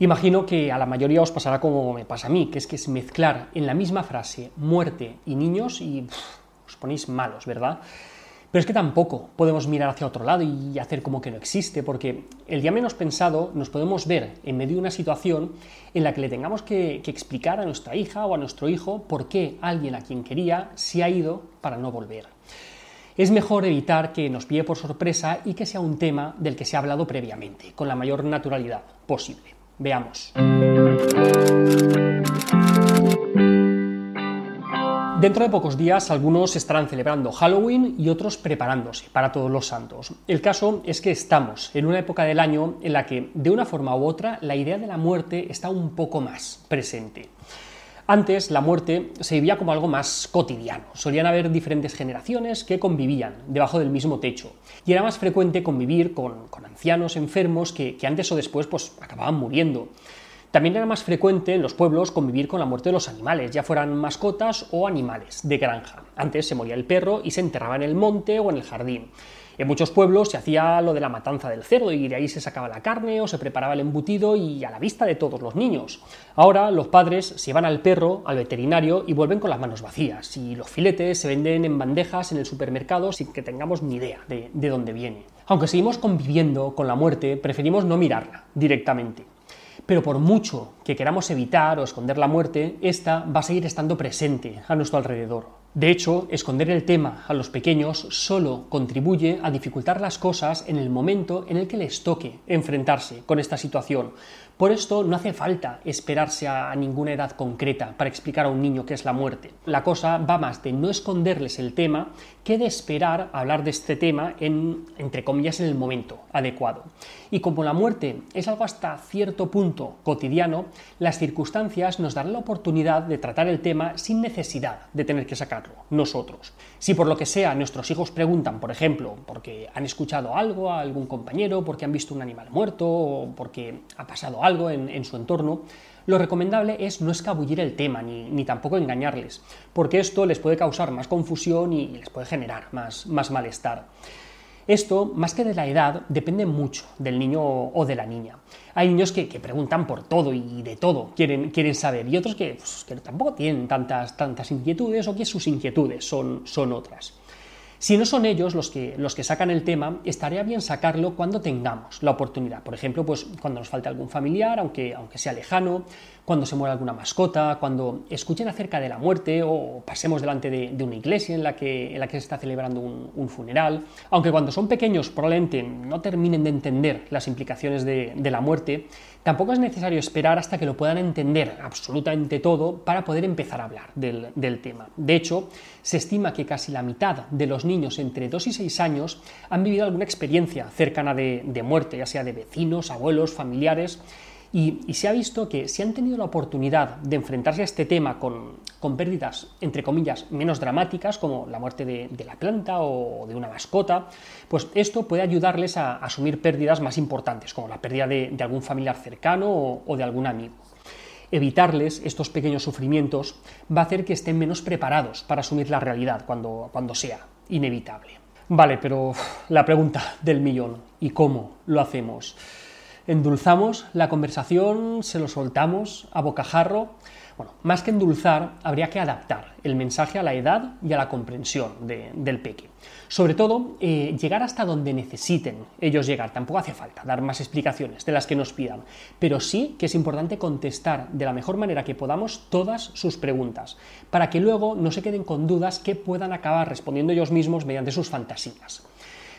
Imagino que a la mayoría os pasará como me pasa a mí, que es que es mezclar en la misma frase muerte y niños y os ponéis malos, ¿verdad? Pero es que tampoco podemos mirar hacia otro lado y hacer como que no existe, porque el día menos pensado nos podemos ver en medio de una situación en la que le tengamos que, que, explicar a nuestra hija o a nuestro hijo por qué alguien a quien quería se ha ido para no volver. Es mejor evitar que nos pille por sorpresa y que sea un tema del que se ha hablado previamente, con la mayor naturalidad posible. Veamos. Dentro de pocos días algunos estarán celebrando Halloween y otros preparándose para todos los santos. El caso es que estamos en una época del año en la que, de una forma u otra, la idea de la muerte está un poco más presente. Antes la muerte se vivía como algo más cotidiano. Solían haber diferentes generaciones que convivían debajo del mismo techo. Y era más frecuente convivir con, ancianos enfermos que, que, antes o después pues, acababan muriendo. También era más frecuente en los pueblos convivir con la muerte de los animales, ya fueran mascotas o animales de granja. Antes se moría el perro y se enterraba en el monte o en el jardín. En muchos pueblos se hacía lo de la matanza del cerdo y de ahí se sacaba la carne o se preparaba el embutido y a la vista de todos los niños. Ahora los padres se van al perro, al veterinario y vuelven con las manos vacías y los filetes se venden en bandejas en el supermercado sin que tengamos ni idea de, de dónde viene. Aunque seguimos conviviendo con la muerte, preferimos no mirarla directamente. Pero por mucho que queramos evitar o esconder la muerte, esta va a seguir estando presente a nuestro alrededor. De hecho, esconder el tema a los pequeños solo contribuye a dificultar las cosas en el momento en el que les toque enfrentarse con esta situación. Por esto no hace falta esperarse a ninguna edad concreta para explicar a un niño qué es la muerte. La cosa va más de no esconderles el tema que de esperar a hablar de este tema en, entre comillas, en el momento adecuado. Y como la muerte es algo hasta cierto punto cotidiano, las circunstancias nos darán la oportunidad de tratar el tema sin necesidad de tener que nosotros. Si por lo que sea nuestros hijos preguntan, por ejemplo, porque han escuchado algo a algún compañero, porque han visto un animal muerto o porque ha pasado algo en, su entorno, lo recomendable es no escabullir el tema ni, tampoco engañarles, porque esto les puede causar más confusión y les puede generar más, más malestar. Esto, más que de la edad, depende mucho del niño o de la niña. Hay niños que, preguntan por todo y de todo, quieren, quieren saber, y otros que, pues, que, tampoco tienen tantas, tantas inquietudes o que sus inquietudes son, son otras. Si no son ellos los que, los que sacan el tema, estaría bien sacarlo cuando tengamos la oportunidad. Por ejemplo, pues cuando nos falte algún familiar, aunque, aunque sea lejano, cuando se muera alguna mascota, cuando escuchen acerca de la muerte o pasemos delante de, una iglesia en la, que, en la que se está celebrando un, funeral. Aunque cuando son pequeños probablemente no terminen de entender las implicaciones de, la muerte, tampoco es necesario esperar hasta que lo puedan entender absolutamente todo para poder empezar a hablar del, tema. De hecho, se estima que casi la mitad de los niños entre 2 y 6 años han vivido alguna experiencia cercana de, de muerte, ya sea de vecinos, abuelos, familiares, y, se ha visto que si han tenido la oportunidad de enfrentarse a este tema con, pérdidas, entre comillas, menos dramáticas, como la muerte de, la planta o de una mascota, pues esto puede ayudarles a, asumir pérdidas más importantes, como la pérdida de, algún familiar cercano o, de algún amigo evitarles estos pequeños sufrimientos va a hacer que estén menos preparados para asumir la realidad cuando, cuando sea inevitable. Vale, pero la pregunta del millón, ¿y cómo lo hacemos? Endulzamos la conversación, se lo soltamos a bocajarro. Bueno, más que endulzar, habría que adaptar el mensaje a la edad y a la comprensión del peque. Sobre todo, eh, llegar hasta donde necesiten ellos llegar. Tampoco hace falta dar más explicaciones de las que nos pidan, pero sí que es importante contestar de la mejor manera que podamos todas sus preguntas, para que luego no se queden con dudas que puedan acabar respondiendo ellos mismos mediante sus fantasías.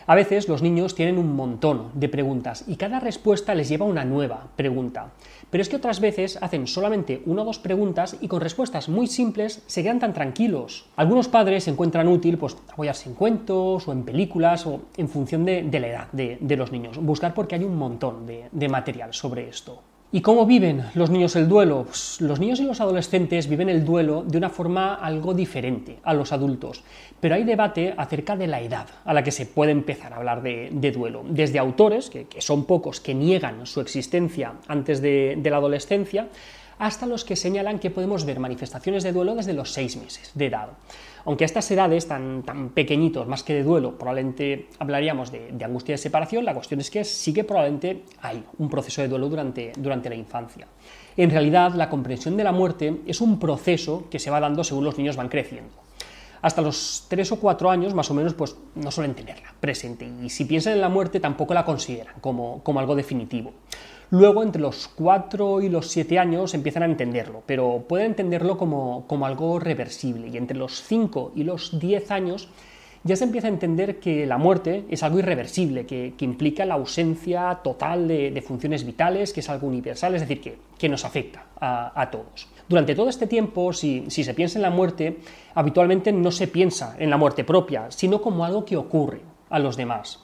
A veces los niños tienen un montón de preguntas y cada respuesta les lleva una nueva pregunta. Pero es que otras veces hacen solamente una o dos preguntas y con respuestas muy simples se quedan tan tranquilos. Algunos padres encuentran útil pues, apoyarse en cuentos o en películas o en función de, la edad de, los niños. Buscar porque hay un montón de material sobre esto. ¿Y cómo viven los niños el duelo? Pues los niños y los adolescentes viven el duelo de una forma algo diferente a los adultos, pero hay debate acerca de la edad a la que se puede empezar a hablar de, duelo. Desde autores, que, son pocos, que niegan su existencia antes de, de la adolescencia, hasta los que señalan que podemos ver manifestaciones de duelo desde los seis meses de edad. Aunque a estas edades tan, tan pequeñitos, más que de duelo, probablemente hablaríamos de, angustia de separación, la cuestión es que sí que probablemente hay un proceso de duelo durante, durante la infancia. En realidad, la comprensión de la muerte es un proceso que se va dando según los niños van creciendo hasta los 3 o 4 años más o menos pues no suelen tenerla presente y si piensan en la muerte tampoco la consideran como, como algo definitivo. Luego, entre los 4 y los 7 años empiezan a entenderlo, pero pueden entenderlo como, como algo reversible y entre los 5 y los 10 años ya se empieza a entender que la muerte es algo irreversible, que, implica la ausencia total de, funciones vitales, que es algo universal, es decir, que, nos afecta a, todos. Durante todo este tiempo, si, se piensa en la muerte, habitualmente no se piensa en la muerte propia, sino como algo que ocurre a los demás.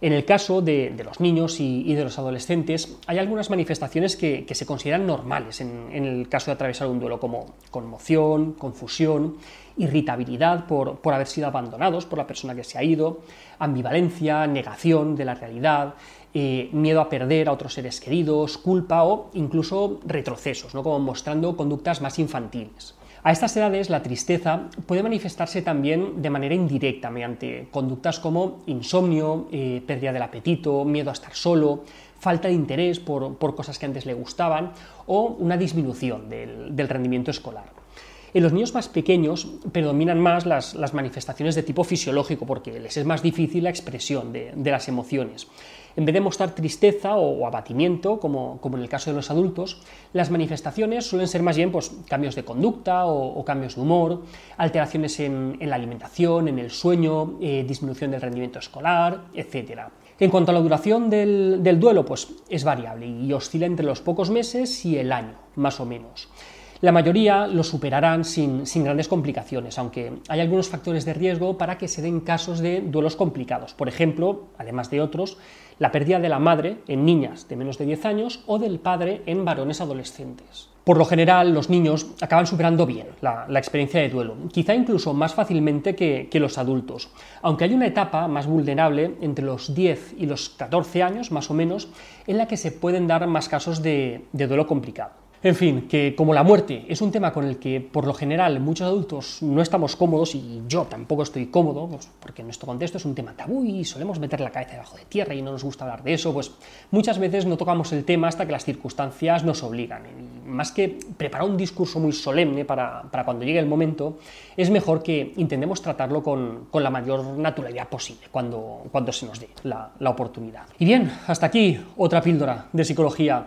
En el caso de, los niños y, de los adolescentes, hay algunas manifestaciones que, se consideran normales en, el caso de atravesar un duelo, como conmoción, confusión, irritabilidad por, haber sido abandonados por la persona que se ha ido, ambivalencia, negación de la realidad, eh, miedo a perder a otros seres queridos, culpa o incluso retrocesos, ¿no? como mostrando conductas más infantiles. A estas edades la tristeza puede manifestarse también de manera indirecta mediante conductas como insomnio, eh, pérdida del apetito, miedo a estar solo, falta de interés por, cosas que antes le gustaban o una disminución del, rendimiento escolar. En los niños más pequeños predominan más las, manifestaciones de tipo fisiológico porque les es más difícil la expresión de las emociones. En vez de mostrar tristeza o, abatimiento, como, en el caso de los adultos, las manifestaciones suelen ser más bien pues, cambios de conducta o, cambios de humor, alteraciones en, la alimentación, en el sueño, eh, disminución del rendimiento escolar, etc. En cuanto a la duración del, duelo, pues es variable y oscila entre los pocos meses y el año, más o menos. La mayoría lo superarán sin, grandes complicaciones, aunque hay algunos factores de riesgo para que se den casos de duelos complicados. Por ejemplo, además de otros, la pérdida de la madre en niñas de menos de 10 años o del padre en varones adolescentes. Por lo general, los niños acaban superando bien la, experiencia de duelo, quizá incluso más fácilmente que, los adultos, aunque hay una etapa más vulnerable entre los 10 y los 14 años, más o menos, en la que se pueden dar más casos de duelo complicado. En fin, que como la muerte es un tema con el que por lo general muchos adultos no estamos cómodos y yo tampoco estoy cómodo, pues porque en nuestro contexto es un tema tabú y solemos meter la cabeza debajo de tierra y no nos gusta hablar de eso, pues muchas veces no tocamos el tema hasta que las circunstancias nos obligan. Y más que preparar un discurso muy solemne para, cuando llegue el momento, es mejor que intentemos tratarlo con, la mayor naturalidad posible cuando, cuando se nos dé la, la oportunidad. Y bien, hasta aquí otra píldora de psicología.